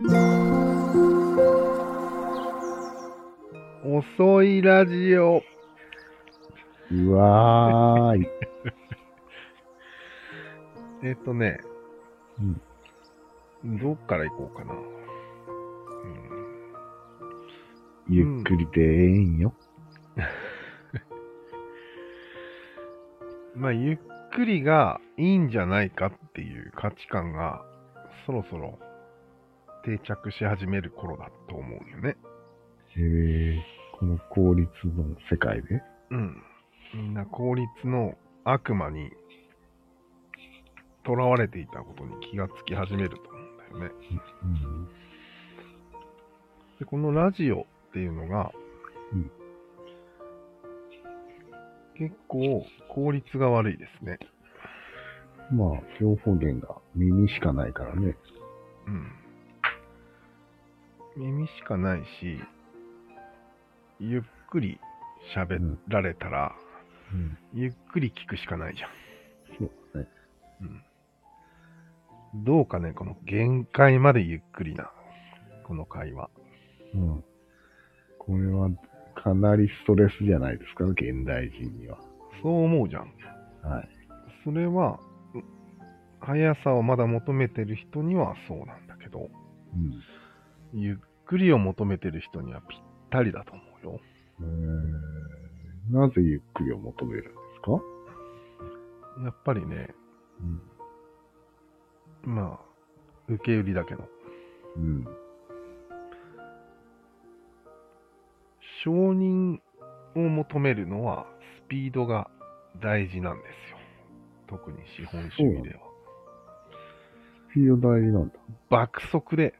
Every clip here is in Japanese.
遅いラジオ。うわーい。えっ、とね、うんどっから行こうかな。ゆっくりでええんよ。うん、まあ、ゆっくりがいいんじゃないかっていう価値観が、そろそろ定着し始める頃だと思うよね。へえ、この効率の世界で？うん。みんな効率の悪魔に囚われていたことに気がつき始めると思うんだよね。うん。で、このラジオっていうのが、うん結構効率が悪いですね。まあ、情報源が耳しかないからね。うん。耳しかないし、ゆっくり喋られたら、うん。ゆっくり聞くしかないじゃん。そうだね。うん。どうかね、この限界までゆっくりな、この会話。うん。これはかなりストレスじゃないですか、現代人には。そう思うじゃん。はい。それは、う速さをまだ求めてる人にはそうなんだけど、うん。ゆっくりを求めてる人にはぴったりだと思うよ。えー、なぜゆっくりを求めるんですか？やっぱりね、うん。まあ、受け売りだけど、うん。承認を求めるのはスピードが大事なんですよ。特に資本主義では。スピード大事なんだ。爆速で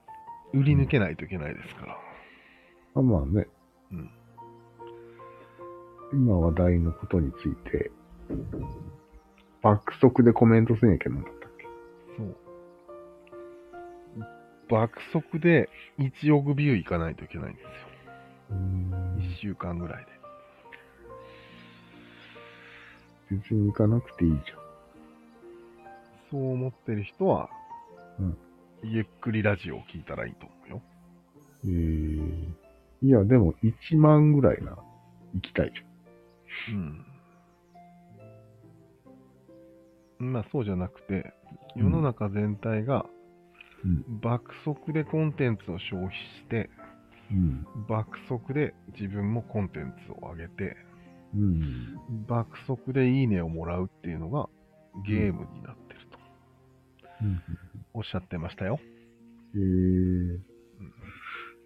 売り抜けないといけないですから。あ、まあね。うん。今話題のことについて、爆速でコメントせんやけどなんだったっけ？そう。爆速で1億ビューいかないといけないんですよ。うーん1週間ぐらいで。別に行かなくていいじそう思ってる人は、うんゆっくりラジオを聞いたらいいと思うよ。ゃん。えー、いや、でも1万ぐらいな、行きたいじうん。まあそうじゃなくて、世の中全体がゃん。爆速でコンテンツを消費して、うん。爆速で自分もコンテンツを上げて、うん。爆速でいいねをもらうっていうのがゲームになってるとうん。おっしゃってましたよ。えー、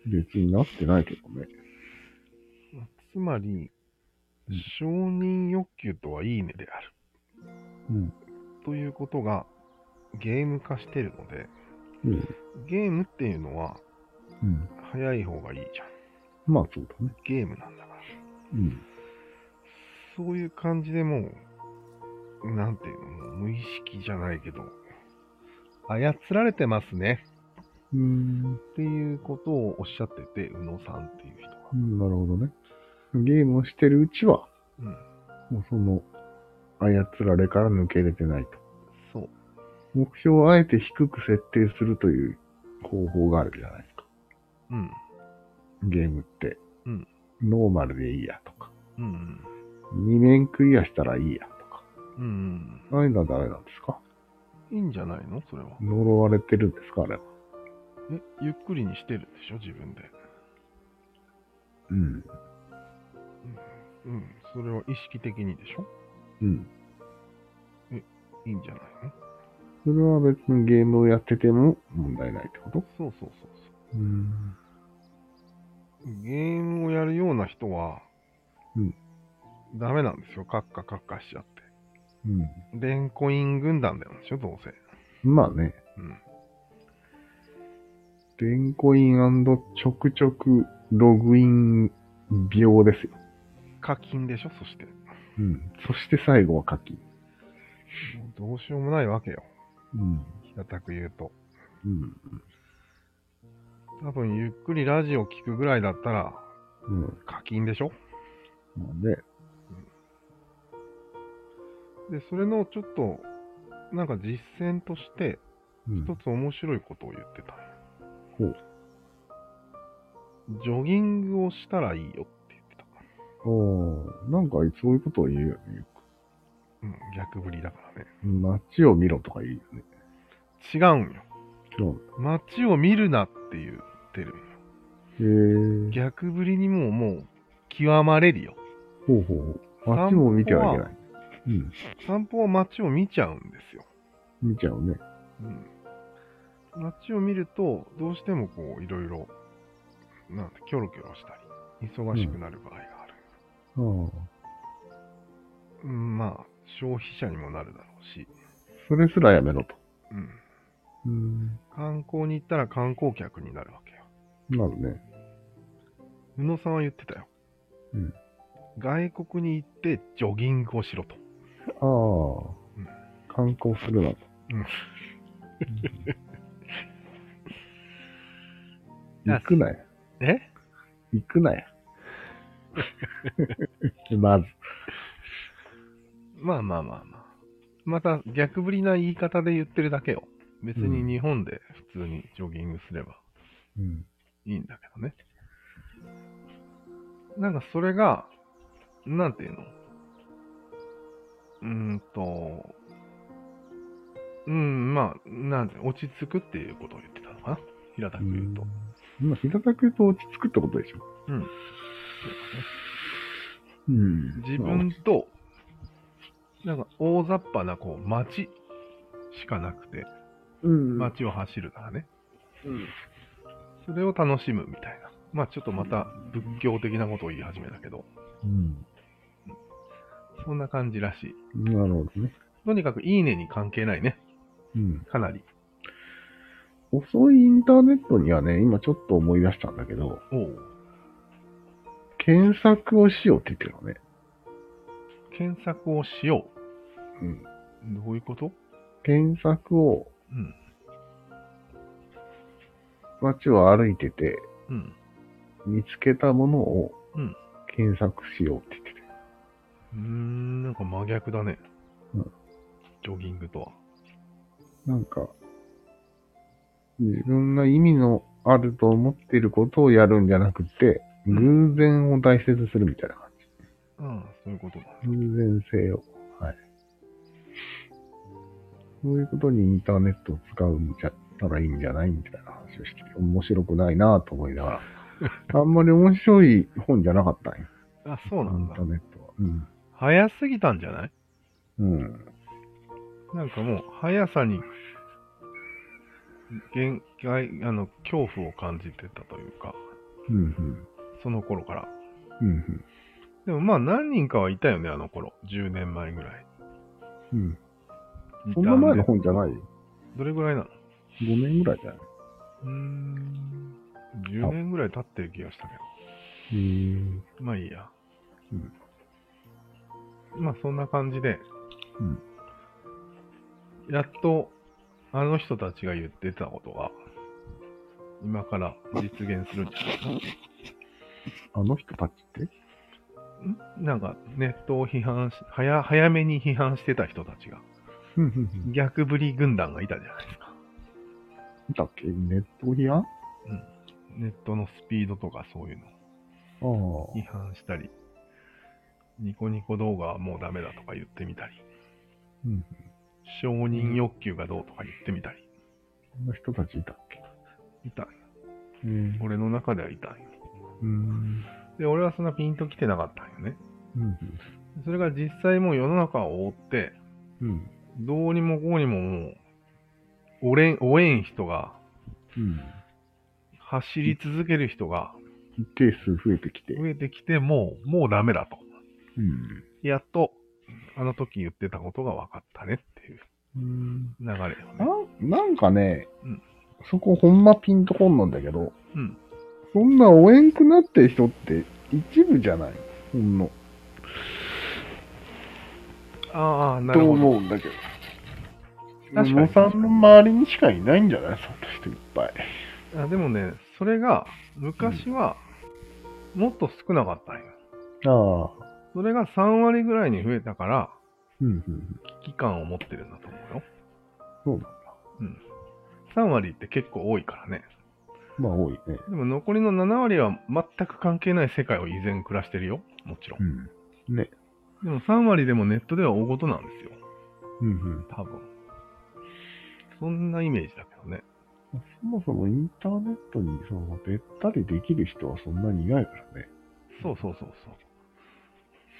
別になってないけどね。つまりうん、承認欲求とはいいねであるうん。ということがゲーム化してるので、うん。ゲームっていうのはうん。早い方がいいじゃん。まあそうだね。ゲームなんだから。うん。そういう感じでもう、なんていうの、もう無意識じゃないけど、操られてますねうーん。っていうことをおっしゃってて、宇野さんっていう人が。うんなるほどね。ゲームをしてるうちは、うん。もうその、操られから抜けれてないと。そう。目標をあえて低く設定するという方法があるじゃないですか。うん。ゲームって。うんノーマルでいいやとか。うん。2面クリアしたらいいやとか。うん。ああいうのはダメなんですか？いいんじゃないの？それは。呪われてるんですかあれは。え、ゆっくりにしてるんでしょ？自分で。うん。うん。それは意識的にでしょ？うん。いいんじゃないの？それは別にゲームをやってても問題ないってこと？そうそうそうそう。うん。ゲームをやるような人は、うんダメなんですよ。カッカカッカしちゃって。うん。レンコイン軍団なんでしょ、どうせ。まあね。うん。レンコインちょくちょくログイン病ですよ。課金でしょ、そして。うん。そして最後は課金。もうどうしようもないわけよ。うん。平たく言うと。うん。多分、ゆっくりラジオ聞くぐらいだったら、うん。課金でしょまあね。で、それのちょっと、なんか実践として、うん。一つ面白いことを言ってたんよほう。ジョギングをしたらいいよって言ってた。おーなんかそういうことを言うよね。ようん、逆振りだからね。く街を見ろとか言うよね。違うんよ。そう。街を見るなって言ってるんよ。へー。逆振りにももう極まれるよ。ほうほうほう。街も見てはいけない。うん。散歩は街を見ちゃうんですよ。見ちゃうね。うん。街を見ると、どうしてもこう、いろいろ、なんて、キョロキョロしたり、忙しくなる場合がある。ああ。うん、まあ、消費者にもなるだろうし、それすらやめろと。うん。うん。観光に行ったら観光客になるわけよ。なるね。宇野さんは言ってたよ。うん。外国に行ってジョギングをしろと。ああ。うん観光するなと。うん行くなよ。え？行くなよ。まず。まあまあまあまあ。また逆振りな言い方で言ってるだけよ。別に日本で普通にジョギングすればうん。いいんだけどね。なんかそれが、なんていうの？うーんと、うん、まあ、なんて、落ち着くっていうことを言ってたのかな平たく言うと。まあ、平たく言うと落ち着くってことでしょ。うん。うん自分と、なんか大雑把なこう街しかなくて、うん。街を走るならね、うん。それを楽しむみたいな。まあちょっとまた仏教的なことを言い始めたけど、うん。そんな感じらしい。なるほどね。とにかくいいねに関係ないね。うん。かなり。遅いインターネットにはね、今ちょっと思い出したんだけど、おう検索をしようって言ってるのね。検索をしようん。う。どういうこと？検索をうん。街を歩いててうん。見つけたものをうん検索しようって。うーん、なんか真逆だね。うんジョギングとは。なんか、自分が意味のあると思っていることをやるんじゃなくて、偶然を大切にするみたいな感ああ、そういうことだ。じ。偶然性を。はい。そういうことにインターネットを使うんじゃったらいいんじゃないみたいな話をしてて、面白くないなと思いながら。あんまり面白い本じゃなかったんよ。あ、そうなんだインタ。ーネットは。うん。早すぎたんじゃない？うん。なんかもう、速さに、限界、あの、恐怖を感じてたというか、うん、うん。その頃から。うん、でもまあ何人かはいたよね、あの頃。10年前ぐらい。うん。そんな前の本じゃない？よ。どれぐらいなの ?5 年ぐらいじゃない？うーん。10年ぐらい経ってる気がしたけへー。ど。まあいいや。うん。まあそんな感じで、うん。やっと、あの人たちが言ってたことが、今から実現するんじゃないかな。あの人たちって？ん？なんか、ネットを批判し、早、早めに批判してた人たちが、うん、うん、うん。逆振り軍団がいたじゃないですか。いたっけ？ネット批判？ネットのスピードとかそういうのああ。批判したり、ニコニコ動画はもうダメだとか言ってみたり、うん。承認欲求がどうとか言ってみたり、そんな人たちいたっけ？いたんよ。うん。俺の中ではいたんよ。うん。で、俺はそんなピンと来てなかったんよね。うん。それが実際もう世の中を覆って、うん。どうにもこうにももう、おれん、追えん人が、うん。走り続ける人が一定数増えてきて。増えてきて、もう、もうダメだと。うん。やっと、あの時言ってたことが分かったねっていううん。流れよね。ななんかね、うんそこほんまピンとこんなんだけど、うん。そんなおえんくなってる人って一部じゃない？ほんの。ああ、なとるほど。思うんだけど。確かに野さんの周りにしかいないんじゃない？そんな人いっぱい。あでもね、それが、昔は、もっと少なかったんよ。ああ。それが3割ぐらいに増えたから、うん、うん。危機感を持ってるんだと思うよ。そうなんだ。うん。3割って結構多いからね。まあ多いね。でも残りの7割は全く関係ない世界を依然暮らしてるよ。もちろん。うん。ね。でも3割でもネットでは大事なんですよ。うんうん。多分。そんなイメージだけどね。そもそもインターネットにそのべったりできる人はそんなにいないからね。そうそうそうそう。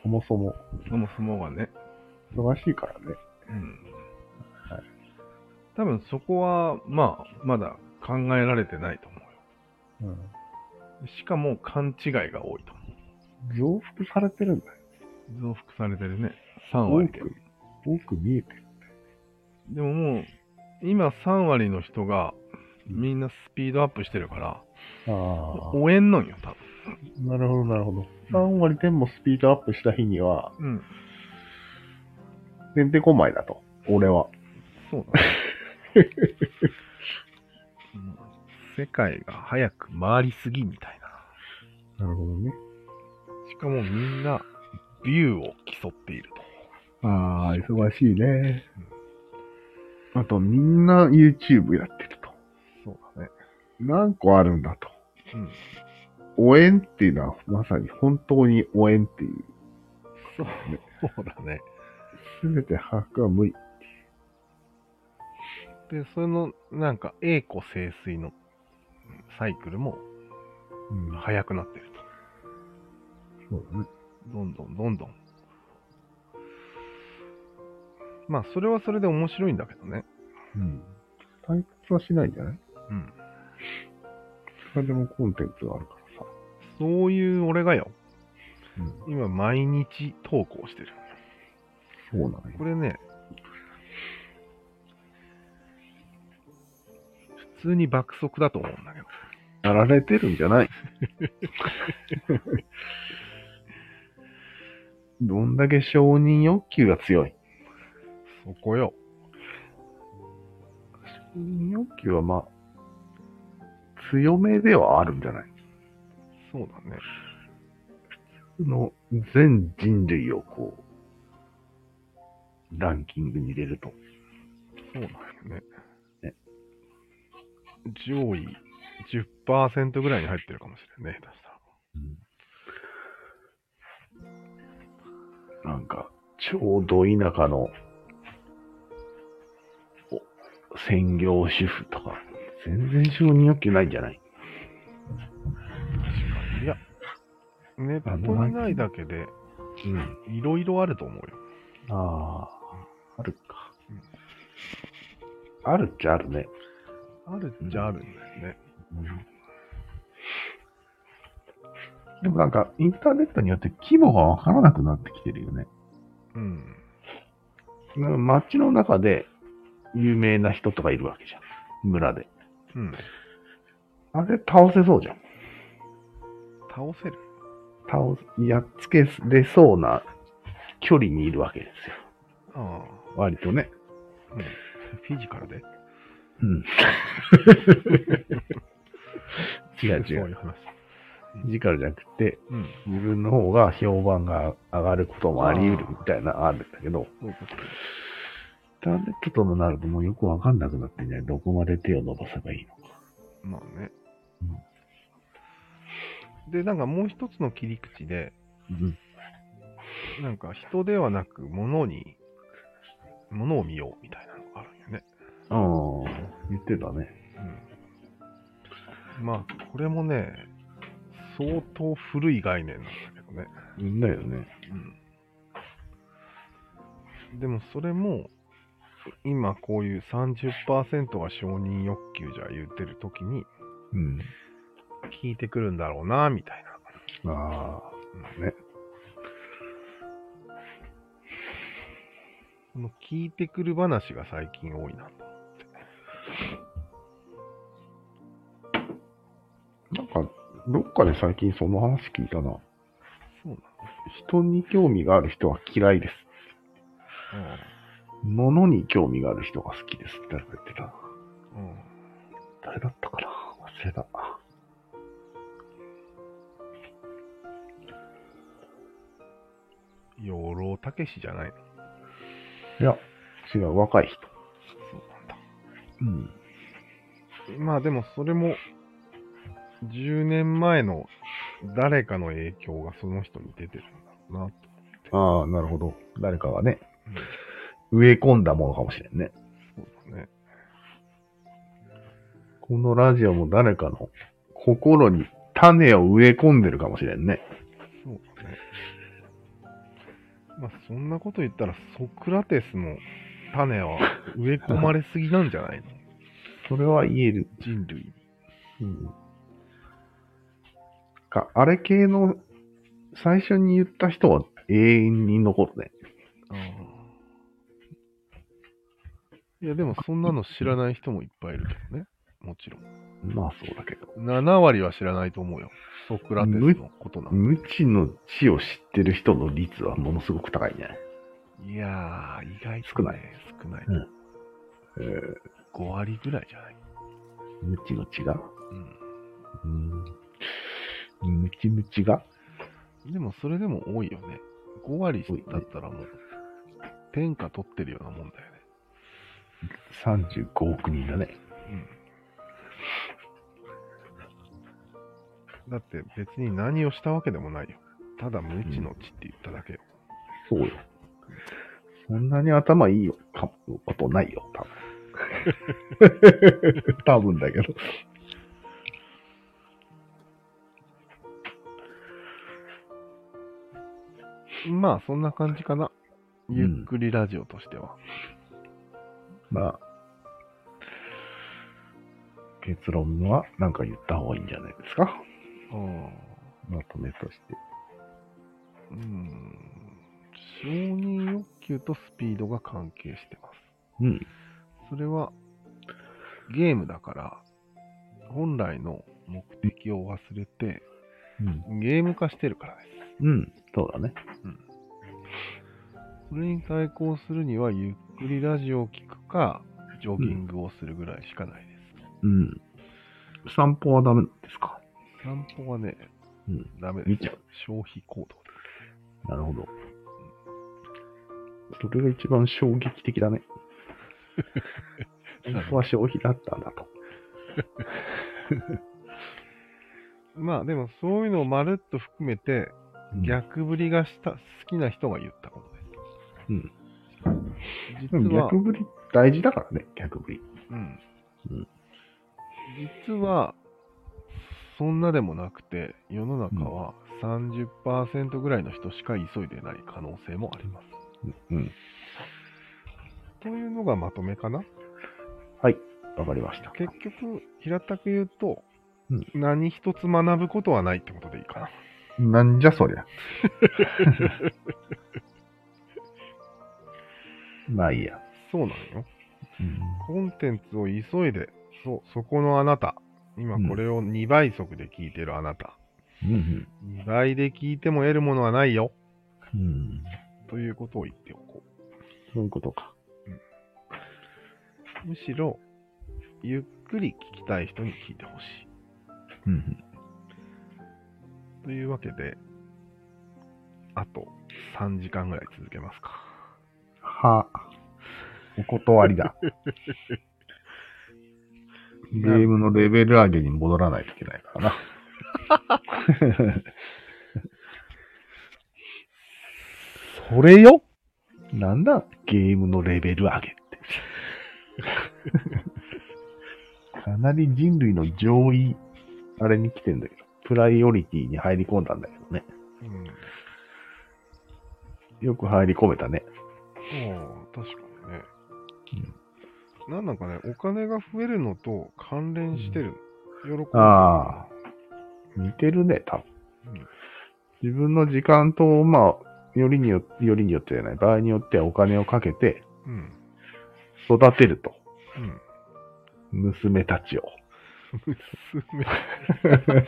そもそもそもそもがね。忙しいからね。うん。はい。多分そこは、まあ、まだ考えられてないと思うよ。うん。しかも勘違いが多いと思増幅されてるんだよ。う。増幅されてるね。3多割で。く、多く見えてる。でももう、今3割の人がみんなスピードアップしてるから、ああ。応援のんよ、多なるほど、なるほど。3割でもスピードアップした日には、分。うん。てんてこまいだと。俺は。そうだね。うん世界が早く回りすぎみたいな。なるほどね。しかもみんな、ビューを競っているああ、忙しいね。あと、みんな YouTube やってると。と。そうだね。何個あるんだと。うん。応援っていうのは、まさに本当に応援っていう。そうそうだね。すべて把握は無理。で、その、なんか、栄枯盛衰のサイクルもうん。早くなってるそうだね。と。どんどんどんどん。まあ、それはそれで面白いんだけどね。うん。退屈はしないんじゃない？うん。いくらでもコンテンツがあるからさ。そういう俺がよ、うん。今毎日投稿してる。そうなんよこれね、普通に爆速だと思うんだけど。やられてるんじゃない？どんだけ承認欲求が強い？そこよ。承認欲求はまあ、強めではあるんじゃない？そうだね。その全人類をこう、ランキングに入れると。そうなんよね。ね上位10%ぐらいに入ってるかもしれんね、下手したら。なんか、ちょうど田舎の、お専業主婦とか、全然承認欲求ないんじゃない？ネットにないだけで、うん。いろいろあると思うよ。ああ、あるか。あるっちゃあるね。あるっちゃあるんだよね。でもなんか、インターネットによって規模がわからなくなってきてるよね。うん。街の中で有名な人とかいるわけじゃん。村で。うん。あれ倒せそうじゃん。倒せる倒す、やっつけれそうな距離にいるわけですよ。ああ。割とね。うん。フィジカルでうん。違う違う。そういう話。フィジカルじゃなくて、うん。自分の方が評判が上がることもあり得るみたいなのあるんだけど、ターネットともなるともうよくわかんなくなってんじゃない？どこまで手を伸ばせばいいのか。まあね。で、なんかもう一つの切り口で、うん。なんか人ではなく物に、物を見ようみたいなのがあるんよね。ああ、言ってたね。うん。まあ、これもね、相当古い概念なんだけどね。だよね。うん。でもそれも、今こういう30%が承認欲求じゃ言ってる時にうん。聞いてくるんだろうな、みたいな。ああ、ね。この聞いてくる話が最近多いなと。なんか、どっかで最近その話聞いたな。そうなの人に興味がある人は嫌いです。物に興味がある人が好きですって誰か言ってた。うん。うん。誰だったかな？忘れた。養老たけしじゃないのいや、違う、若い人。そうなんだ。うん。まあでもそれも10年前の誰かの影響がその人に出てるんだろうなと。ああ、なるほど。誰かがね、植え込んだものかもしれんね。そうだね。このラジオも誰かの心に種を植え込んでるかもしれんね。そうだね。まあ、そんなこと言ったら、ソクラテスの種は植え込まれすぎなんじゃないの？それは言える。人類に。うん。か、あれ系の最初に言った人は永遠に残るね。ああ。いや、でもそんなの知らない人もいっぱいいるけどね。もちろん。まあそうだけど。7割は知らないと思うよ。ソクラテスのことなん無知の知を知ってる人の率はものすごく高いね。いやー、意外と、ね、少ない。少ない。うんえー、5割ぐらいじゃない？無知の知が？うん。うん。ムチムチが？でもそれでも多いよね。5割だったらもう、天下取ってるようなもんだよね。35億人だね。うん。だって別に何をしたわけでもないよ。ただ無知の知って言っただけよ。そうよ。そんなに頭いいよ、かことないよ、多分。多分だけど。まあそんな感じかな。ゆっくりラジオとしては。まあ、結論は何か言った方がいいんじゃないですか。うん。まとめとして。うん。承認欲求とスピードが関係してます。うん。それはゲームだから本来の目的を忘れてうん。ゲーム化してるからです。うん。そうだね。それに対抗するにはゆっくりラジオを聞くかジョギングをするぐらいしかないです。うん。散歩はダメですか？散歩はね、うん。ダメです見ちゃう。消費行動でなるほど。それが一番衝撃的だね。本当は消費だったんだと。す。まあでもそういうのをまるっと含めて逆振りがした好きな人が言ったことです。うん。で実はも逆、振り大事だからね、逆振り。うんうん実は、そんなでもなくて、世の中は30%ぐらいの人しか急いでない可能性もあります。うん。というのがまとめかな？はい。わかりました。結局、平たく言うと、うん何一つ学ぶことはないってことでいいかな。なんじゃそりゃ。まあいいや。そうなのよ。うん。コンテンツを急いで、そう、そこのあなた。今これを2倍速で聞いてるあなた。うん。2倍で聞いても得るものはないよ。うん。ということを言っておこそういうことか。う。むしろ、ゆっくり聞きたい人に聞いてほしい。うん。というわけで、あと3時間ぐらい続けますか。は、お断りだ。ゲームのレベル上げに戻らないといけないからな。それよ？なんだ、ゲームのレベル上げって。かなり人類の上位、あれに来てんだけど、プライオリティに入り込んだんだけどね。うん。よく入り込めたね。ああ、確かにね。なんなんかね、お金が増えるのと関連してる。喜ぶ。ああ、似てるね、多分。うん自分の時間と、まあ、よりによよりによってじゃない、場合によってはお金をかけてうん。育てると。うん。娘たちを。娘。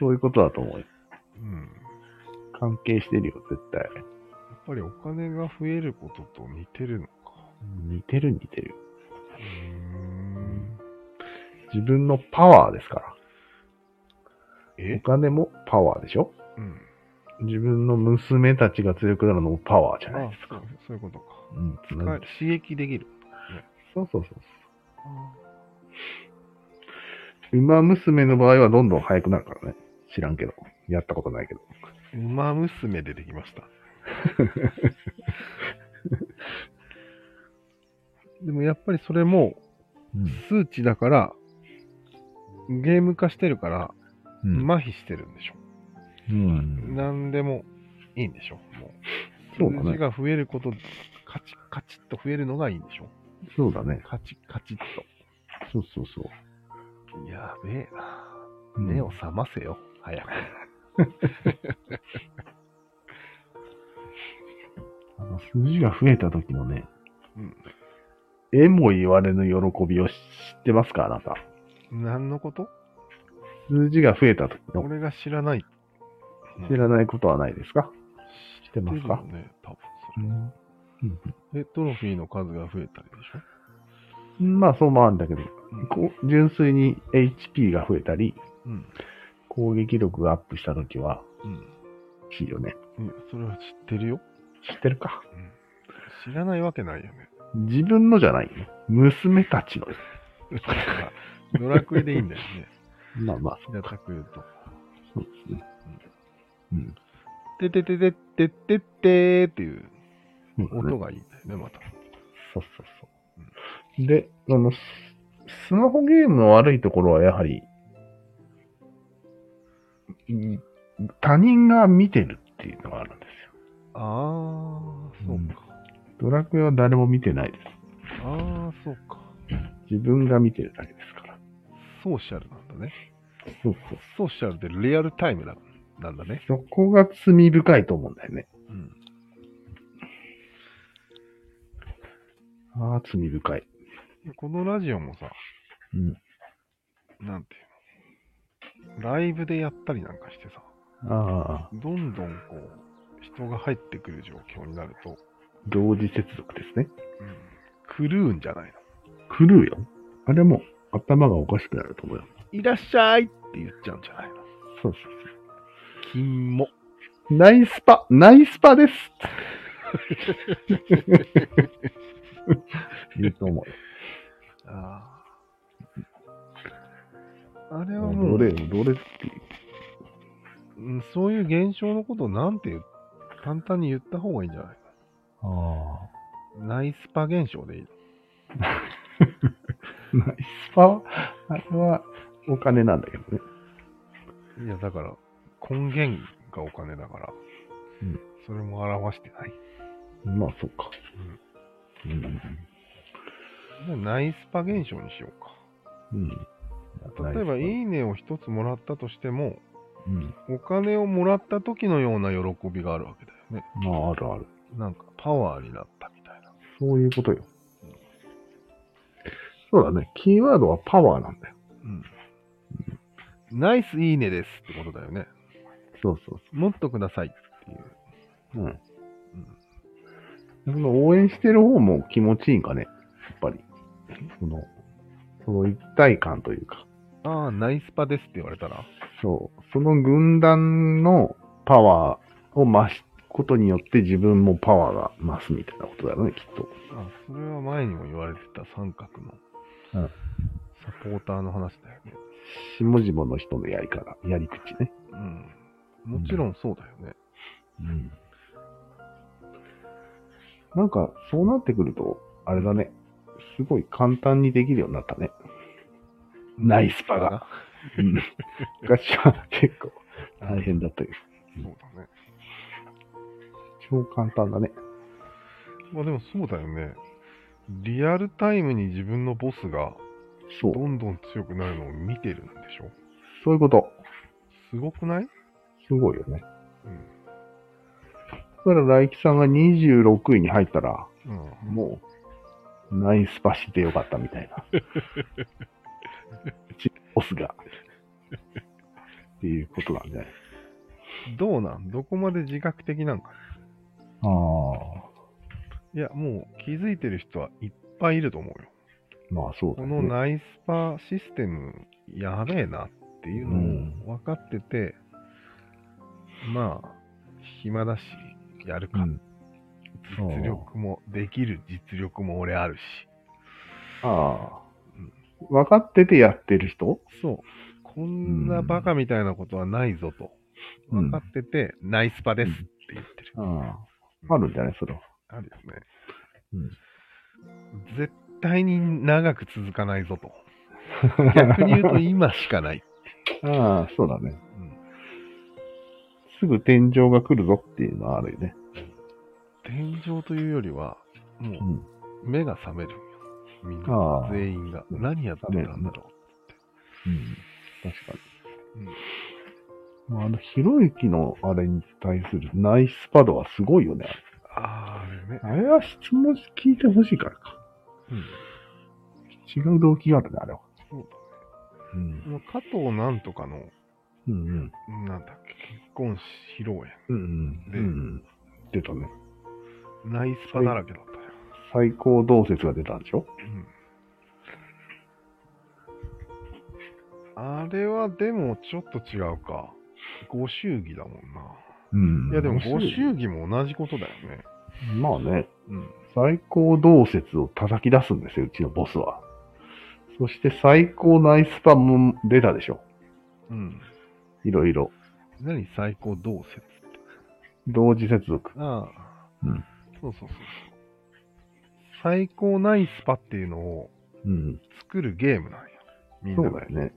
そういうことだと思うよ。うん。関係してるよ、絶対。やっぱりお金が増えることと似てるのか。似てる似てる。自分のパワーですから。おえ金もパワーでしょ？うん。自分の娘たちが強くなるのもパワーじゃないあですか。そうそういうことか。うん。使い刺激できる。そうそうそう。馬娘の場合はどんどん速くなるからね。知らんけど。やったことないけど。馬娘出てきました。でもやっぱりそれも数値だから、ゲーム化してるから、うん。麻痺してるんでしょ。うん。何でもいいんでしょ。もそう数字が増えること、カチッカチッと増えるのがいいんでしょ。そうだね。カチッカチッそうそうそう。と。やべえな。うん目を覚ませよ、早く。あの数字が増えた時のね、うん。えも言われぬ喜びを知ってますかあなた。何のこと？数字が増えた時の俺が知らない。知らないことはないですか？知ってますか？ね、多分それ。うんで、トロフィーの数が増えたりでしょ？うんまあそうもあるんだけど、うんこう純粋に HP が増えたり、うん。攻撃力がアップした時は、うん。いいよね。うんそれは知ってるよ。知ってるか知らないわけないよね。自分のじゃないよ。娘たちのドラクエでいいんだよね。まあまあ、平たく言うと。そうですね。うん。てててててててーっていう音がいいんだよね、また。そうそうそう。で、あの、ススマホゲームの悪いところはやはり、うん他人が見てるっていうのがあるんですよ。あー、そうか。ドラクエは誰も見てないです。あー、そうか。自分が見てるだけですから。ソーシャルなんだね。そうそう。ソーシャルってリアルタイムだなんだね。そこが罪深いと思うんだよね。うん。ああ、罪深い。このラジオもさ、うん。なんていうの？ライブでやったりなんかしてさ、ああ、どんどんこう、人が入ってくる状況になると、同時接続ですね。うん、狂うんじゃないの狂うよ。あれも頭がおかしくなると思うよ。いらっしゃいって言っちゃうんじゃないの？そうそう金も。そう。ナイスパ、ナイスパです。言うと思うよ。ああ。あれはもう、どれ、どれっていう。うんそういう現象のことをなんて簡単に言った方がいいんじゃないあナイスパ現象でいいあ。ナイスパ、あれはお金なんだけどね。のいや、だから、根源がお金だから、うんそれも表してない。まあ、そうか。うん。でナイスパ現象にしようか。うん。例えば、いい。いねを一つもらったとしても、うん。お金をもらった時のような喜びがあるわけだよね。まあ、あるある。なんかパワーになったみたいな。そういうことよ。そうだね。キーワードはパワーなんだよ。うん。ナイスいいねですってことだよね。そうそうもっとくださいっていう。そう。うん。うんその応援してる方も気持ちいいんかね。やっぱり。その、その一体感というか。ああ、ナイスパですって言われたら。そう。その軍団のパワーを増すことによって自分もパワーが増すみたいなことだよね、きっと。あそれは前にも言われてた三角のうんサポーターの話だよね。下々の人のやり方、やり口ね。うん。もちろんそうだよね。うん。なんか、そうなってくると、あれだね。すごい簡単にできるようになったね。ナイスパが。うん。昔は結構大変だったけど、そうだね。超簡単だね。まあでもそうだよね。リアルタイムに自分のボスがそう。どんどん強くなるのを見てるんでしょ？そういうこと。すごくない？すごいよね。うん。だから、来木さんが26位に入ったら、うん、もう、ナイスパしてよかったみたいな。ちボスが。っていうことなんじゃない？どうなん？どこまで自覚的なんかああ。いや、もう気づいてる人はいっぱいいると思うよ。まあそうだこね。のナイスパシステムやべえなっていうのを分かってて、まあ、暇だし、やるか。うん実力も、できる実力も俺あるし。ああ。分かっててやってる人？そう。こんなバカみたいなことはないぞと。うん分かってて、ナイスパですって言ってる。ああ。あるんじゃない？それは。あるよね。うん。絶対に長く続かないぞと。逆に言うと今しかない。ああ、そうだね。うんすぐ天井が来るぞっていうのはあるよね。天井というよりは、もう。うん目が覚めるんよ。みんな。全員が。うん何やってたんだろうん。確かう。うんに。まあ、あの、ひろゆきのあれに対するナイスパドはすごいよね。あーあれね。あれは質問聞いてほしいからか。うん。違う動機があるね、あれは。そううん。だ。もう加藤なんとかの、うんうん。なんだっけ、結婚披露宴。うんうん。でうん。出たね。ナイスパだらけだったよ。最高同説が出たんでしょ？うん。あれはでもちょっと違うか。ご祝儀だもんな。うんいやでもご祝儀も同じことだよね。まあね、うん。最高同説を叩き出すんですよ、うちのボスは。そして最高ナイスパも出たでしょ。うん。いろいろ。何最高同説って？同時接続。ああ。うん。そうそうそうそう。最高ナイスパっていうのをうん。作るゲームなんや。みんそうだよね。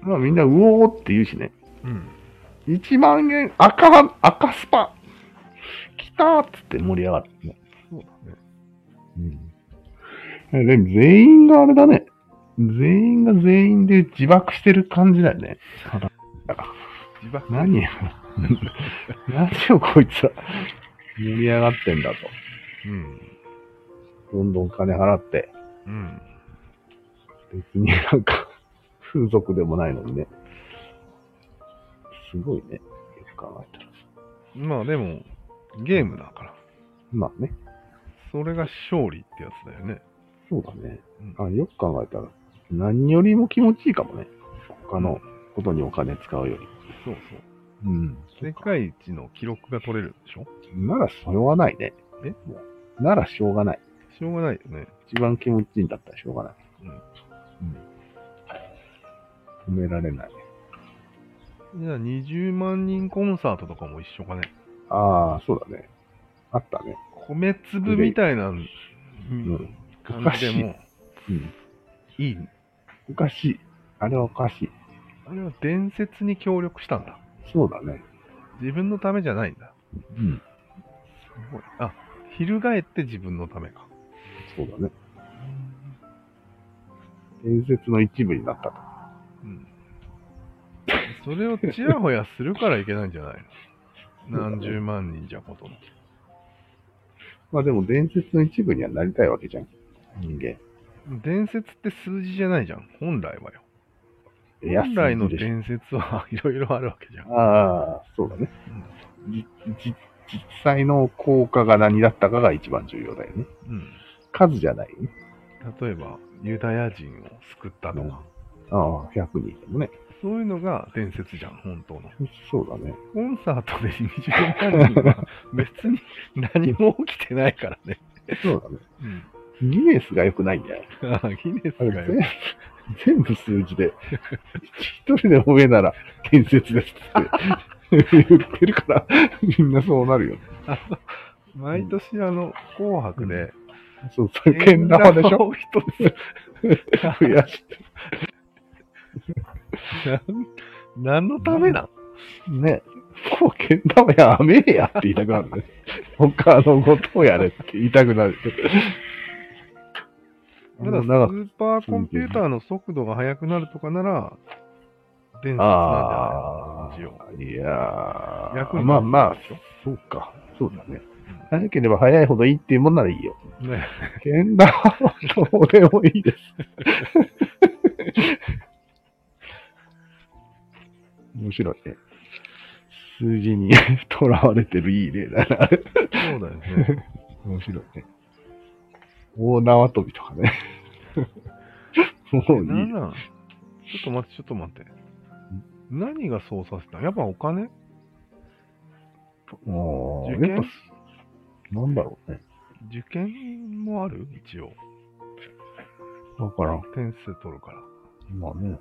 まあみんな、うおーって言うしね。うん。1万円赤、赤スパ来たーっつって盛り上がるね。そうだね。うん。でも全員があれだね。全員が全員で自爆してる感じだよね。自爆何や 何をこいつは盛り上がってんだと。うん。どんどん金払って。うん。別になんか、風俗でもないのにね。すごいね。よく考えたら。まあでも、ゲームだから。まあね。それが勝利ってやつだよね。そうだね。うんあよく考えたら、何よりも気持ちいいかもね。他のことにお金使うより。そうそう。うん。世界一の記録が取れるでしょ？ならしょうがないね。え？もうならしょうがない。しょうがないよね。一番気持ちいいんだったらしょうがない。うん止められない。じゃあ20万人コンサートとかも一緒かね。ああ、そうだね。あったね。米粒みたいな、うんん感じでもうん。いい。おかしい。あれはおかしい。あれは伝説に協力したんだ。そうだね。自分のためじゃないんだ。うん。すごい。あ、翻って自分のためか。そうだね。伝説の一部になったと。うん。それをちやほやするからいけないんじゃないの？何十万人じゃことの。まあでも伝説の一部にはなりたいわけじゃん。人間。伝説って数字じゃないじゃん。本来はよ。本来の伝説は いろいろあるわけじゃん。ああ、そうだね。じじ実際の効果が何だったかが一番重要だよね。うん。数じゃないよね。例えば、ユダヤ人を救ったとか、ああ、100人でもね。そういうのが伝説じゃん、本当の。そうだね。コンサートで20万人は別に何も起きてないからね。そうだね。うん。ギネスが良くないんだよ。ああギネスあれがよ。全全部数字で、一人でも上なら伝説ですって言ってるから、みんなそうなるよね。あの毎年あの、紅白で、そう、それ、けん玉でしょを一つ増やして。な ん何のためなんね。もうけん玉やめえやって言いたくなるね。他のことをやれって言いたくなるけど。まだスーパーコンピューターの速度が速くなるとかなら、伝説なんじゃあないいやーまあまあそうか。そうだね。早ければ早いほどいいっていうもんならいいよ。ねけん玉は どうでもいいです。面白いね。数字に 囚われてるいい例だな。そうだよね。面白いね。大縄跳びとかね。もういい。なんなんちょっと待って、ちょっと待って。何がそうさせた？やっぱお金？もう受験？なんだろうね。受験もある？一応。わからん。点数取るから。まあね。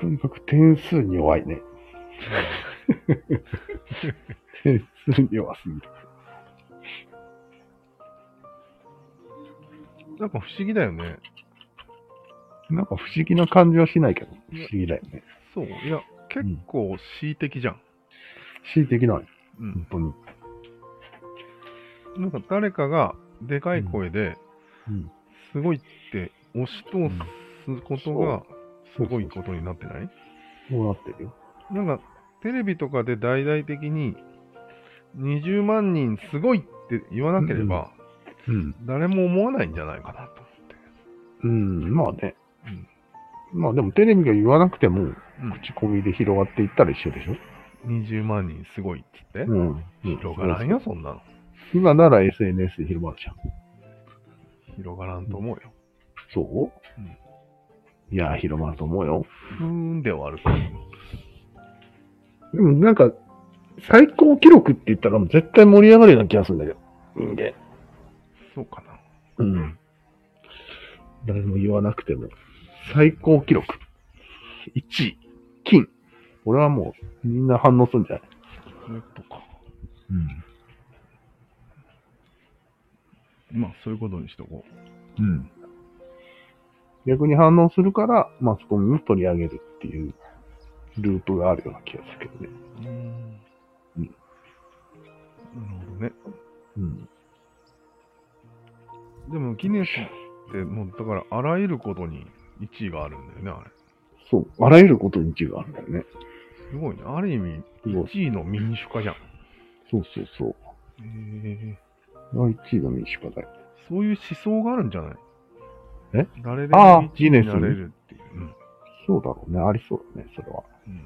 とにかく点数に弱いね。点数に弱すぎる。なんか不思議だよね。なんか不思議な感じはしないけど、不思議だよね。そう。いや、結構恣意的じゃん。恣意的ない。うん本。当に。なんか誰かがでかい声で、うん。すごいって押し通すことが、すごいことになってない？そうなってるよ。なんか、テレビとかで大々的に、20万人すごいって言わなければ、うん。誰も思わないんじゃないかなと思って。うん、まあね。まあでもテレビが言わなくても、うん。口コミで広がっていったら一緒でしょ？20万人すごいっつって。うん。広がらんよ、そんなの。今なら SNS で広まるじゃん。広がらんと思うよ。そう、うんいや、広まると思うよ。ふーんで終わるから。でもなんか、最高記録って言ったら絶対盛り上がるような気がするんだけど。人間。そうかな。うん。誰も言わなくても。最高記録。1位。金。これはもう、みんな反応するんじゃない？そういうことか。うん。まあ、そういうことにしとこうん。逆に反応するから、マスコミも取り上げるっていうループがあるような気がするけどね。う。ん。うんなるほどね。うん。でも、ギネスって、もう、だから、あらゆることに1位があるんだよね、あれ。そう。あらゆることに1位があるんだよね。すごいね。ある意味、すごい。1位の民主化じゃん。そうそうそう。へえ。あ1位の民主化だよ。そういう思想があるんじゃない？え？誰でも1位になギネスにれるっていう。うん。そうだろうね。ありそうだね、それは。うん。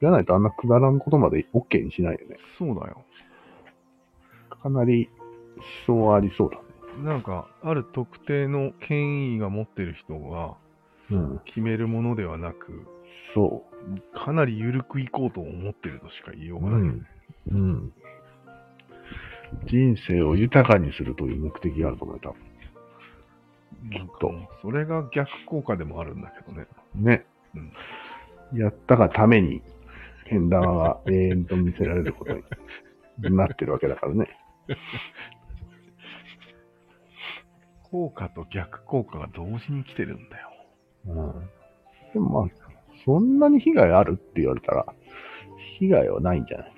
じゃないとあんなくだらんことまで OK にしないよね。そうだよ。かなり思想はありそうだね。なんか、ある特定の権威が持ってる人がうん。決めるものではなく、そかなり緩くいこうと思ってるとしか言いようう。がない。うん。うん。人生を豊かにするという目的があると思うよ、なんかともうそれが逆効果でもあるんだけどね。多分。ね。やったがために、けん玉が永遠と見せられることになってるわけだからね。効果と逆効果が同時に来てるんだよ。うん。でもまあ、そんなに被害あるって言われたら、被害はないんじゃない？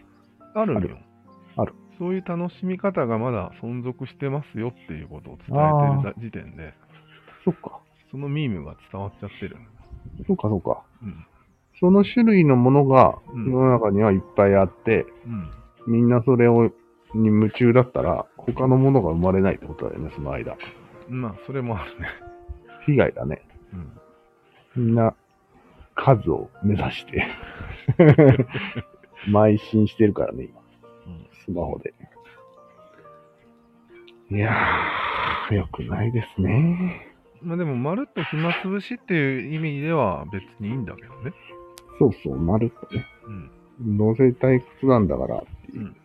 あるんよある。あるそういう楽しみ方がまだ存続してますよっていうことを伝えてる時点で、そっか。そのミームが伝わっちゃってる。そうか、そうか。うん。その種類のものがうん世の中にはいっぱいあって、うん。みんなそれをに夢中だったら、他のものが生まれないってことだよね、その間。まあ、それもあるね。被害だね。うん。みんな、数を目指して、邁進してるからね、今。うんスマホで。いやー、よくないですね。まあでも、まるっと暇つぶしっていう意味では別にいいんだけどね。そうそう、まるっとね。うん。どうせ退屈なんだからっていう。うん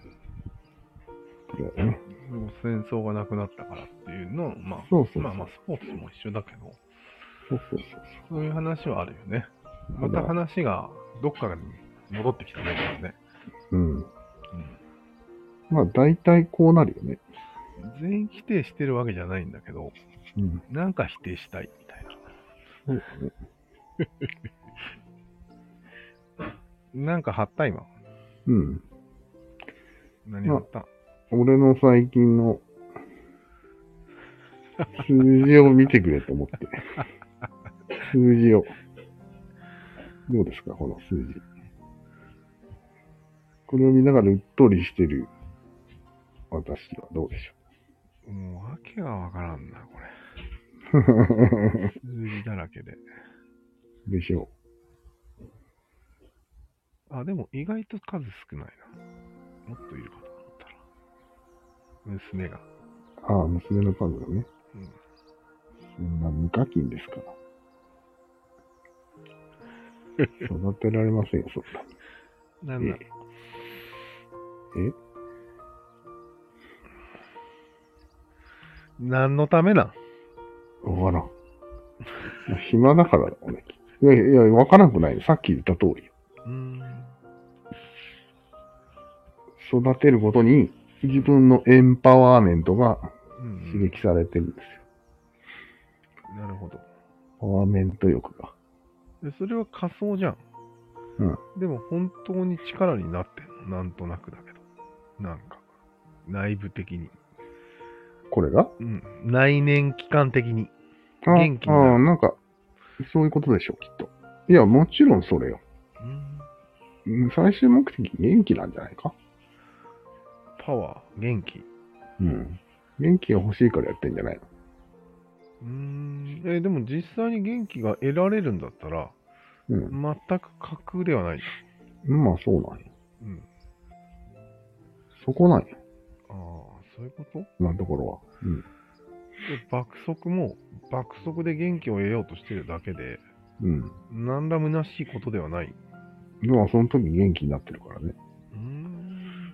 ね。もう戦争がなくなったからっていうのを、まあ、そうそうそうまあまあ、スポーツも一緒だけど、そうそうそうそういう話はあるよね。また話がどっかに戻ってきたね、これね。そう。うん。うん。まあ、大体こうなるよね。全員否定してるわけじゃないんだけど、うん。なんか否定したいみたいな。なんか貼った今。うん。何貼った？俺の最近の数字を見てくれと思って。数字を。どうですか、この数字。これを見ながらうっとりしてる私はどうでしょもう訳がわからんな、これ。う。数字だらけで。でしょあ、でも意外と数少ないな。もっといるかと思ったら。娘が。う。ああ、娘の数がね。うん。そんな無課金ですから。育てられませんよ、そんな。なんだええ？何のためなん？わからん。暇だからだね。いやいや、わからなくない。さっき言った通りよ。うーん。育てることに自分のエンパワーメントがうん刺激されてるんですよ。なるほど。パワーメント欲が。でそれは仮想じゃん。うん。でも本当に力になってんの？なんとなくだけど。なんか、内部的に。これが？うん。内燃機関的に。あ元気になるああ、なんか、そういうことでしょう、きっと。いや、もちろんそれよ。うん。うん最終目的元気なんじゃないか？パワー、元気。うん。元気が欲しいからやってんじゃないの？うーん。え、でも実際に元気が得られるんだったら、うん。全く架空ではない。まあ、そうなんや。うん。そこなんや。ああ、そういうこと？今のところは。うん。で爆速も爆速で元気を得ようとしてるだけで、うん。何ら虚しいことではない。まあ、その時元気になってるからね。うーん。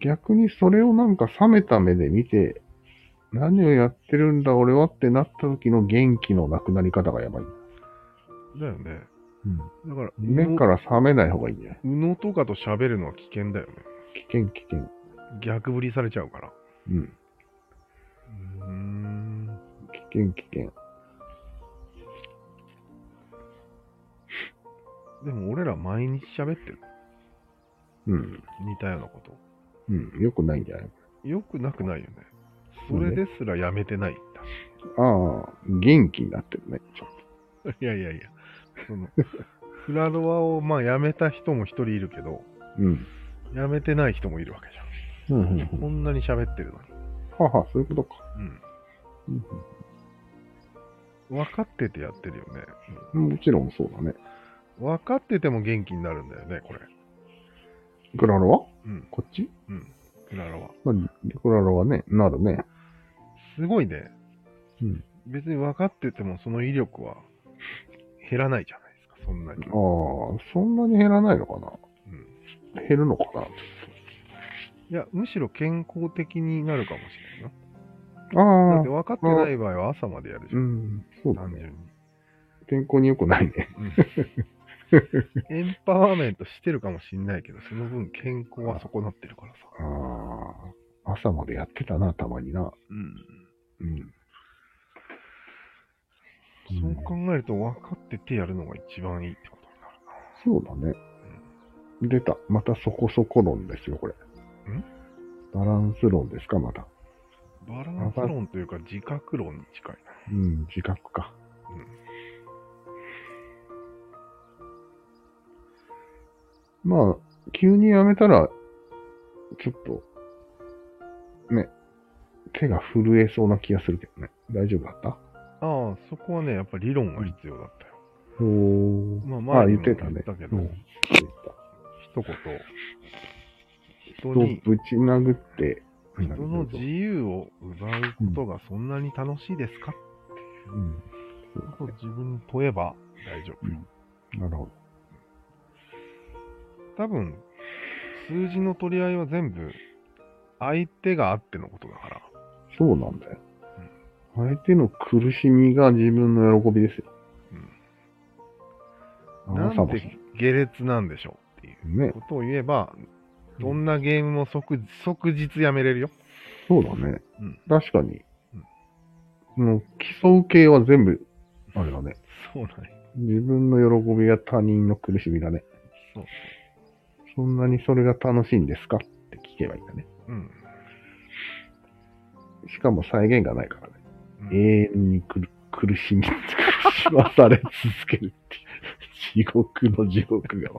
逆にそれをなんか冷めた目で見て、何をやってるんだ俺はってなった時の元気のなくなり方がやばい。だよね。うん。だから、目から冷めない方がいいんじゃない宇野とかと喋るのは危険だよね。危険危険。逆振りされちゃうから。うん。うーん。危険危険。でも俺ら毎日喋ってる。うん。似たようなこと。うん。よくないんじゃない？よくなくないよね。それですらやめてないんだ。ああ、元気になってるね。ちょっいやいやいや。その、フラドアをまあやめた人も一人いるけど、と。うん。やめてない人もいるわけじゃん。うんうんうん。こんなに喋ってるのに。はは、そういうことか。うん。分かっててやってるよね。うん、もちろんそうだね。うん分かってても元気になるんだよね、これ。クラロはうん。こっち？うん。クラロは。まあ、クラロはね、なるね。すごいね。うん。別に分かっててもその威力は減らないじゃないですか、そんなに。ああ、そんなに減らないのかなうん。減るのかないや、むしろ健康的になるかもしれないよ。ああだって、分かってない場合は朝までやるじゃ。うんん、そうだね。単純に。健康に良くないね。うんエンパワーメントしてるかもしんないけど、その分健康は損なってるからさ。ああ、朝までやってたな、たまにな。うん。うん。そう考えると分かっててやるのが一番いいってことになるな。そうだね。出た。またそこそこ論ですよ、これ。んバランス論ですか、また。バランス論というか自覚論に近いうん、自覚か。な。うん。まあ、急にやめたら、ちょっと、ね、手が震えそうな気がするけどね。大丈夫だった？ああ、そこはね、やっぱ理論が必要だったよ。おー。まああ、前にも言ってたね。言ったけどうん、言って一言、人たに、とぶち殴って、人の自由を奪うことがそんなに楽しいですか？うん。と自分に問えば大丈夫。うん。なるほど。多分、数字の取り合いは全部、相手があってのことだから。そうなんだよ。相手の苦しみが自分の喜びですよ。うん、あなんで下劣なんでしょうっていうね。ことを言えば、どんなゲームも即即日やめれるよ。そうだね。うん確かに。もう競う系は全部、あれだね。そうなんや自分の喜びが他人の苦しみだね。そう。そんなにそれが楽しいんですか？って聞けばいいんだね。うん。しかも再現がないからね。うん永遠に苦苦しみ、苦しまされ続けるっていう。地獄の地獄が。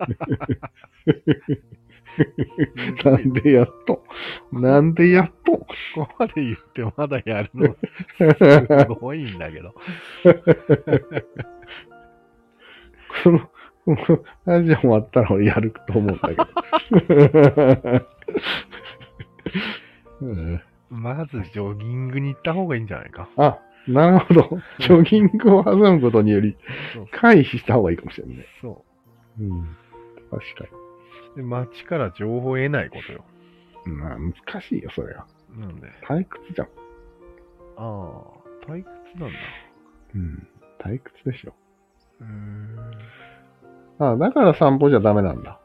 なんでやっと？なんでやっと？ここまで言ってまだやるの、すごいんだけど。この、このラジオ終わったら俺やると思うんだけど。う んまずジョギングに行った方がいいんじゃないか？あ、なるほど。ジョギングを挟むことにより回避した方がいいかもしれないね。そうん。確かう。で、街から情報を得ないことよ。に。まあ、難しいよ、それは。なんで、退屈じゃん。ああ、退屈なんだ。うん。退屈でしょ。うーん。あだから散歩じゃダメなんだ。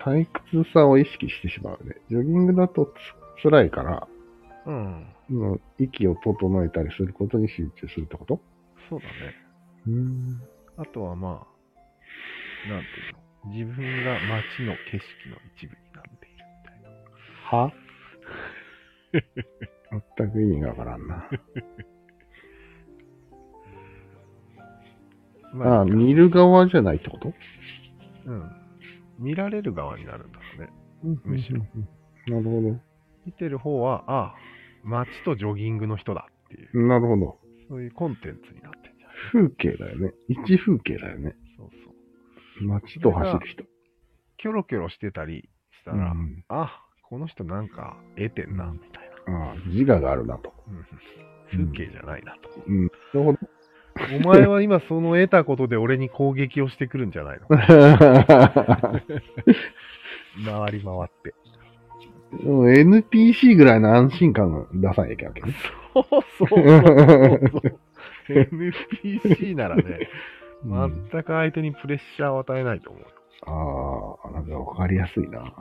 退屈さを意識してしまうね。ジョギングだとつ辛いから、うん。もう息を整えたりすることに集中するってこと？そうだね。うん。あとはまあ、なんていうの？自分が街の景色の一部になっているみたいな。は？全く意味がわからんな。あ あ、いいか見る側じゃないってこと？うん。見られる側になるんだろうね。むしろ。なるほ見てる方は、ああ、街とジョギングの人だっていう、ど。なるほど。そういうコンテンツになってんじゃない風景だよね。一風景だよね。街と走る人。キョロキョロしてたりしたら、うんあ、この人なんか得てんな、みたいな。ああ、自我があるなと。うん風景じゃないなと。うん。なるほど。お前は今その得たことで俺に攻撃をしてくるんじゃないの？回り回って。うん NPC ぐらいの安心感を出さなきゃいけないわけね。そうそうそうそう。NPC ならね、うん全く相手にプレッシャーを与えないと思う。ああ、なんかわかりやすいな。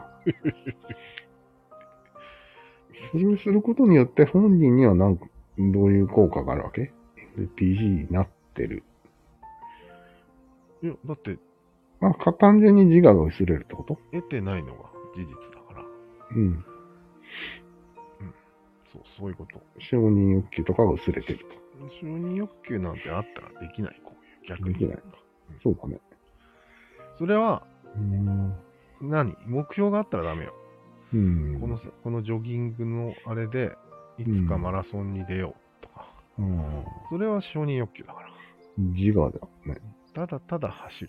それをすることによって本人にはなんかどういう効果があるわけ ?NPC になってる。いや、だってまあ、か単純に自我が薄れるってこと？得てないのが事実だから。うん。そう、そういうこと。承認欲求とかが薄れてる承認欲求なんてあったらできない、逆に。できないと。そうだね。それはうん。何？目標があったらダメよ。うん。このさこのジョギングのあれで、いつかマラソンに出ようとか。うん、それは承認欲求だから。自我だよね。ただただ走る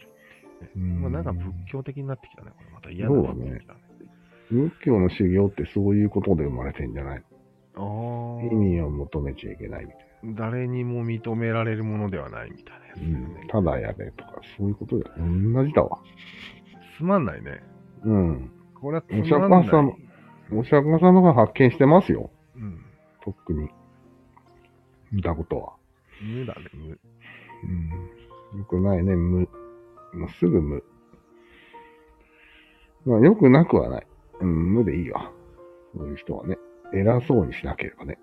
ね。うんまあ、なんか仏教的になってきたね。これまた嫌なね。仏教の修行ってそういうことで生まれてんじゃないああ。意味を求めちゃいけないみたい誰にも認められるものではないみたいなやつだよな。ね。ただやれとか、そういうことだよ。同じだわ。つまんないね。うん。これはつお釈まんない。迦様、お釈迦様が発見してますよ。うん。とっくに。見たことは。無だね、無。うん。よくないね、無。もうすぐ無。まあ、よくなくはない。うん、無でいいわ。そういう人はね。偉そうにしなければね。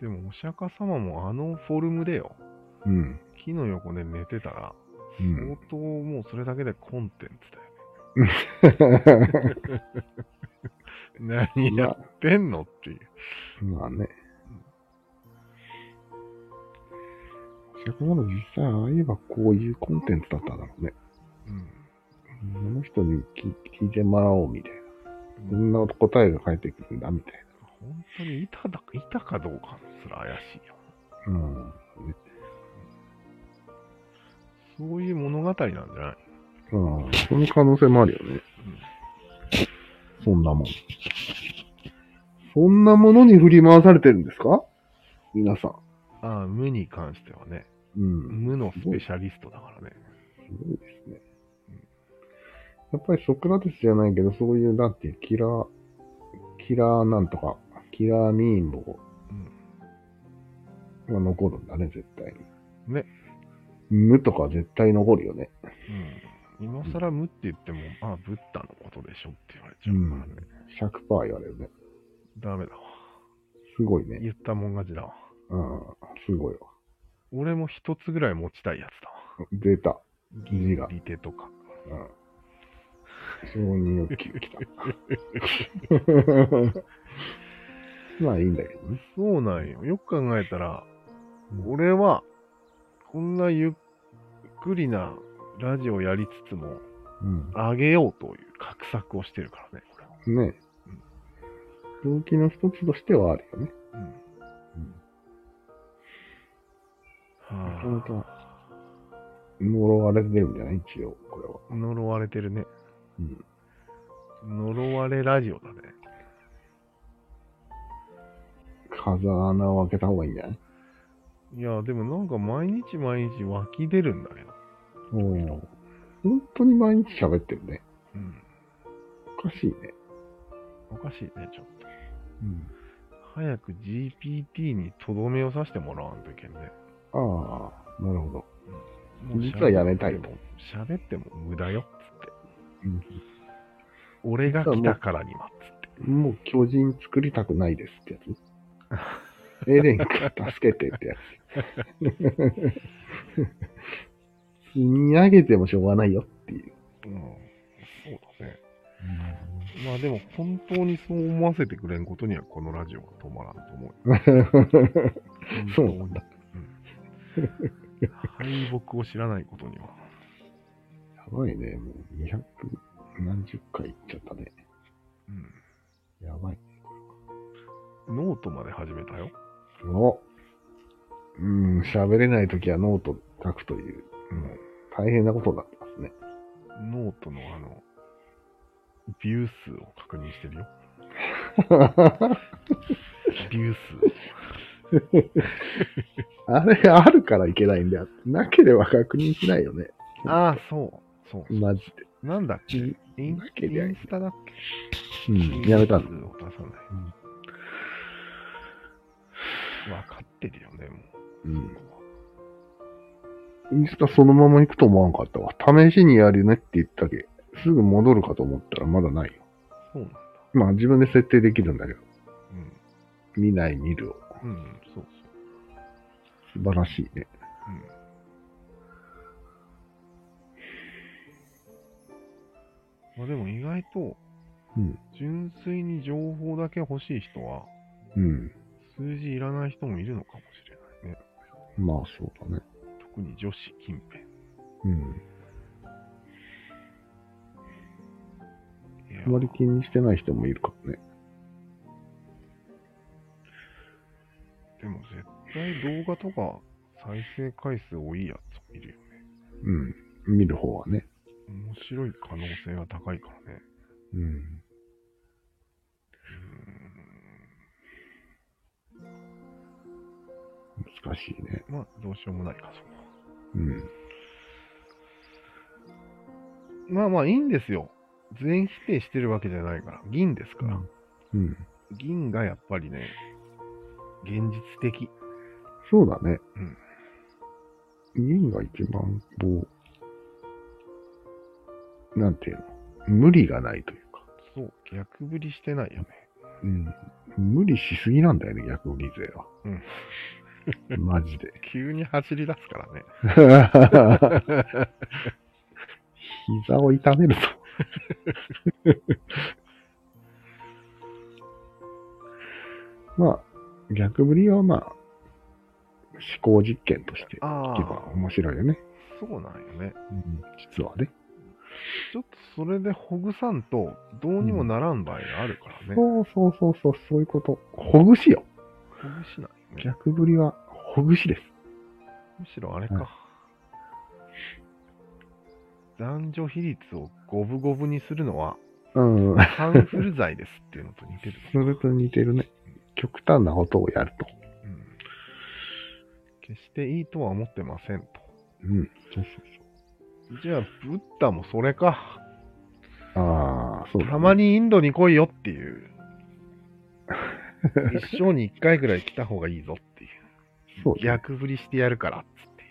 でも、お釈迦様もあのフォルムでよ。うん。木の横で寝てたら、うん相当もうそれだけでコンテンツだよね。何やってんのっていう。まあね。お釈迦様実際ああ言えばこういうコンテンツだったんだろうね。うん。この人に聞聞いてもらおうみたいな。こんな答えが返ってくるんだみたい本当にいただいたかどうかすら怪しいよ。な。うん。そういう物語なんじゃない？うん。その可能性もあるよね。そんなもん。そんなものに振り回されてるんですか？皆さん。ああ、無に関してはね、うん。無のスペシャリストだからね。すごいですね。やっぱりソクラテスじゃないけど、そういう、なんていう、キラー、キラーなんとか、キラーミーンボう残るんだね、絶対に。ね。無とか絶対残るよね。うん。今更無って言っても、ああ、ブッダのことでしょって言われちゃうからね。100%言われるね。ダメだわ。すごいね。言ったもん勝ちだわ。うん。すごいわ。俺も一つぐらい持ちたいやつだわ。出た。字が利手とか。うん。承認欲求来た。まあいいんだけどね。そうなんよ。よく考えたら、俺は、こんなゆっくりなラジオやりつつも、うん。上げようという画策をしてるからね、これは。ね動機の一つとしてはあるよね。うん。なかなか呪われてるんじゃない？一応、これは。あ、呪われてるね。うん。呪われラジオだね。風穴を開けた方がいいんじゃない？いや、でもなんか毎日毎日湧き出るんだけど。おお。本当に毎日喋ってるね。うん。おかしいね。おかしいね、ちょっと。うん。早く GPT にとどめを刺してもらわんといけんね。ああ、なるほど。もう実はやめたいと喋っても無駄よ、つって。うん俺が来たからには、つって。もう巨人作りたくないですってやつ？エレン君助けてってやつ。積み上げてもしょうがないよっていう。うん。そうだね。まあでも本当にそう思わせてくれんことにはこのラジオが止まらんと思うよ。そうなんだ。うん。敗北を知らないことには。やばいね。もう200何十回いっちゃったね。うん。やばい。ノートまで始めたよ。おうん、喋れないときはノート書くという、うん。大変なことになってますね。ノートのあの、ビュー数を確認してるよ。ビューあれ、あるからいけないんだよ。なければ確認しないよね。数。ああ、そう。そう。マジで。なんだっけ？インインスタだっけ？うん、やめたんだ。出さない。わかってるよね、もうん。う。インスタそのまま行くと思わんかったわ。試しにやるねって言ったけ。すぐ戻るかと思ったらまだないよ。そうなんだ。まあ自分で設定できるんだけど。うん。見ない見るを。うん、そう素晴らしいね。そう。うん。まあでも意外と、うん。純粋に情報だけ欲しい人は、うん。数字いらない人もいるのかもしれないね。まあそうだね。特に女子近辺。うん。あまり気にしてない人もいるかもね。でも絶対動画とか再生回数多いやつもいるよね。うん。見る方はね。面白い可能性が高いからね。うん。難しいね。ん。まあ、どうしようもないか、そこは。うん。まあまあ、いいんですよ。全否定してるわけじゃないから。銀ですから。うん。銀がやっぱりね、現実的。そうだね。うん。銀が一番、こう、なんていうの？無理がないというか。そう、逆振りしてないよね。うん。無理しすぎなんだよね、逆売り勢は。うん。マジで。急に走り出すからね。膝を痛めるぞ。まあ、逆振りはまあ、思考実験としてあいけば面白いよね。そうなんよね。うん、実はね。ちょっとそれでほぐさんとどうにもならん場合があるからね。そうそうそうそう、そういうこと。ほぐしよ。ほぐしない。逆振りはほぐしです。むしろあれか。はい男女比率を五分五分にするのは、うん。カンフル剤ですっていうのと似てる。それと似てるね。極端なことをやると。うん。決していいとは思ってませんと。うん。そうそうじゃあ、ブッダもそれか。そう。ああ、そうだ、ね。たまにインドに来いよっていう。一生に一回ぐらい来た方がいいぞっていう。そう逆振りしてやるからっつって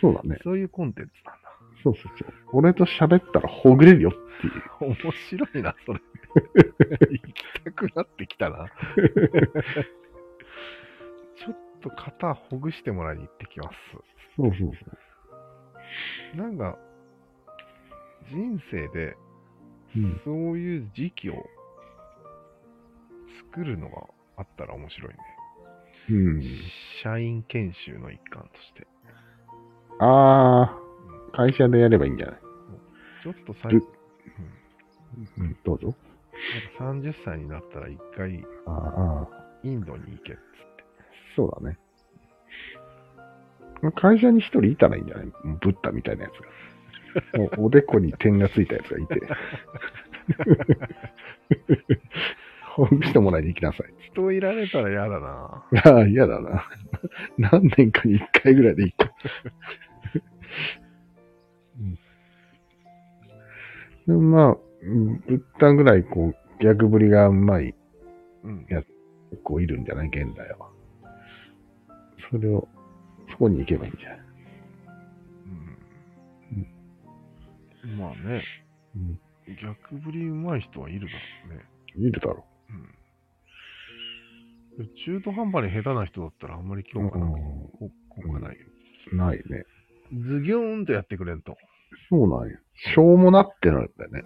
そうだね。そういうコンテンツなんだ。そうそうそう。俺と喋ったらほぐれるよっていう。面白いな、それ。行きたくなってきたな。ちょっと肩ほぐしてもらいに行ってきます。そうそうそう。なんか、人生でうん。そういう時期を作るのがあったら面白いね。うん。社員研修の一環として。ああ、会社でやればいいんじゃない？ちょっと最るうんうん、どうぞ。なんか30歳になったら一回ああ、インドに行けっつって。そうだね。会社に一人いたらいいんじゃない？ブッダみたいなやつが。おでこに点がついたやつがいて。ほぐしてもらいに行きなさい。人いられたら嫌だな。ああ、嫌だな。何年かに一回ぐらいでいいか。うんでもまあ、うんブッダぐらいこう、逆振りがうまいうん。や結構いるんじゃない？現代は。それを、そこに行けばいいんじゃない？うん。まあね、うん。逆振り上手い人はいるだろうね。いるだろうん。中途半端に下手な人だったらあんまりう。強化なく、う効果ないよ。んないね。ズギョーンとやってくれんと。そうなんや。しょうもなってなるんだよね。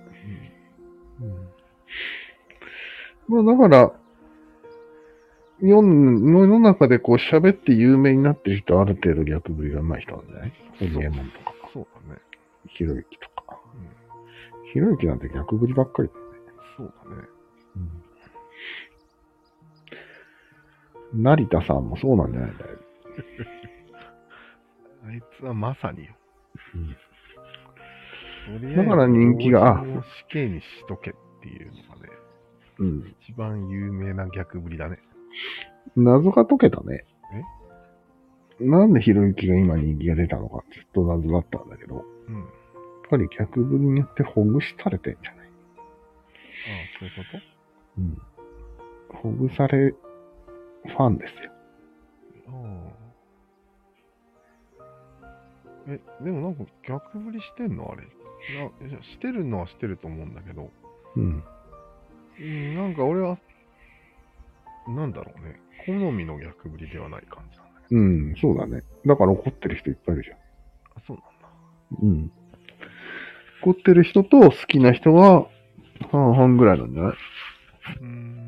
うん。まあだから、世の世の中でこう喋って有名になってる人はある程度逆振りが上手い人なんじゃないホリエモンとか、そうだね。ひろゆきとか。うん。ひろゆきなんて逆振りばっかりだよね。そうだね。成田さんもそうなんじゃないんだよ。あいつはまさによ。とりあえずだから人気があ死刑にしとけっていうのがね、うん。一番有名な逆振りだね。謎が解けたね。なんでひろゆきが今人気が出たのかずっと謎だったんだけど、やっうん。あぱり逆振りによってほぐしされてんじゃない？あ、そういうこうん。ほぐされファンですよ。とああ。え、でもなんか逆振りしてんの？あれ。ないやしてるのはしてると思うんだけど、うん。うん、なんか俺は、なんだろうね。好みの逆振りではない感じなんだけうん、そうだね。だから怒ってる人いっぱいいるじゃん。ど。あ、そうなんだ。うん。怒ってる人と好きな人が半々ぐらいなんじゃない？うーん。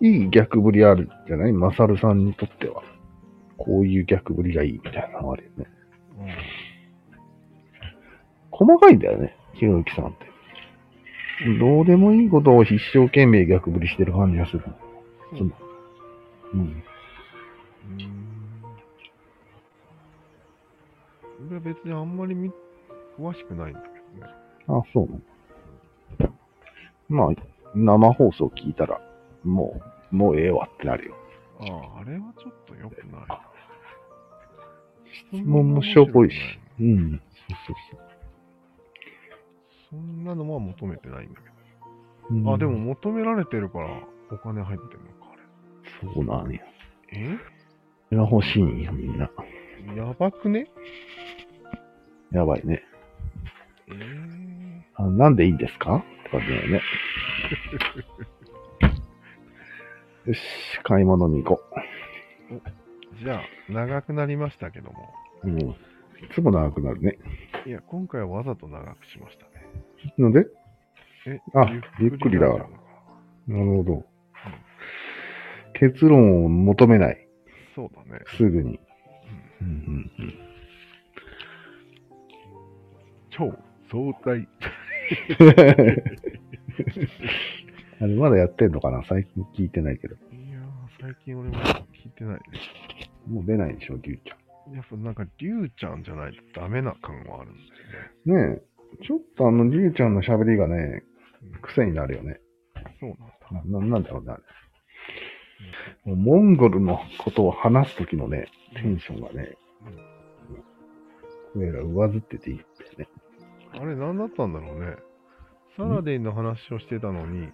いい逆振りあるんじゃない？マサルさんにとっては。こういう逆振りがいいみたいなのあるよね。細かいんだよね、ひろゆきさんって。どうでもいいことを一生懸命逆振りしてる感じがする。うん。うん。俺は別にあんまりみ詳しくないんだけどね。あ、そうなの。まあ、生放送聞いたら、もう、もうええわってなるよ。ああ、あれはちょっと良くないな。質問もしょぼいし。うん。そうそうそんなのは求めてないんだけそう。ど。あ、でもうん、求められてるからお金入ってんのか、あそうなんや。れ。え？それが欲しいんや、みんな。やばくね？やばいね。えー、あなんでいいんですか？感じだよね。よし、買い物に行こじゃあ、長くなりましたけども。う。うん。いつも長くなるね。いや、今回はわざと長くしましたね。ので、えあゆっくりだからなるほど。結論を求めない。そうだね。すぐに。うんうんうんうん超相対。あれ、まだやってんのかな？最近聞いてないけど。いやー、最近俺も聞いてないね。もう出ないでしょ、りゅうちやっぱなんか、りゅうちゃんじゃないとダメな感はあるんだよね。ゃん。ねえ、ちょっとあの、りゅうちゃんの喋りがね、癖になるよね。そうなんだ。な、ななんだろうね、あれ。もうモンゴルのことを話すときのね、テンションがね、声が上ずってていいですね。あれ、何だったんだろうね。サラディンの話をしてたのに、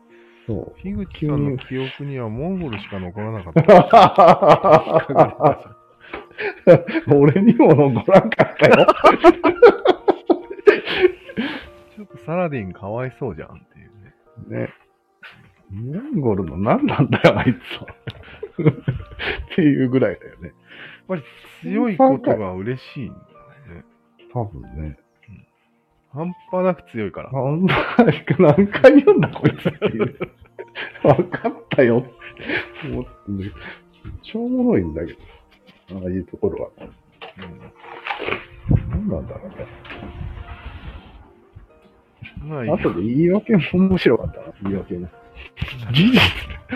そう。樋口さんの記憶にはモンゴルしか残らなかった。俺にも残らんかったよ。ちょっとサラディンかわいそうじゃんっていうね。ね。モンゴルの何なんだよ、あいつは。っていうぐらいだよね。やっぱり強いことが嬉しいんだね。多分ね。半端なく強いから。なんだ、何回言うんだ、こいつっていう。分かったよって思ってね。超おもろいんだけど。ああいうところは。何なんだろうね。うん、まあいいあとで言い訳も面白かったな、言い訳ね。事実、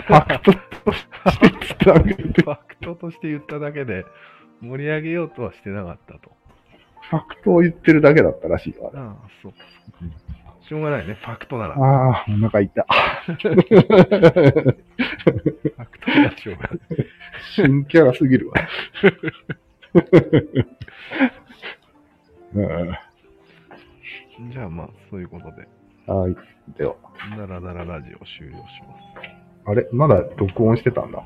ファクトとして伝えてファクトとして言っただけで盛り上げようとはしてなかったと。ファクトを言ってるだけだったらしいわ。ああ、そう。しょうがないね、ファクトなら。フああ、お腹痛。ァクトならしょうがない。新キャラすぎるわ。う んじゃあまあ、そういうことで。はい。では。ダラダララジオ終了します。あれ？まだ録音してたんだ。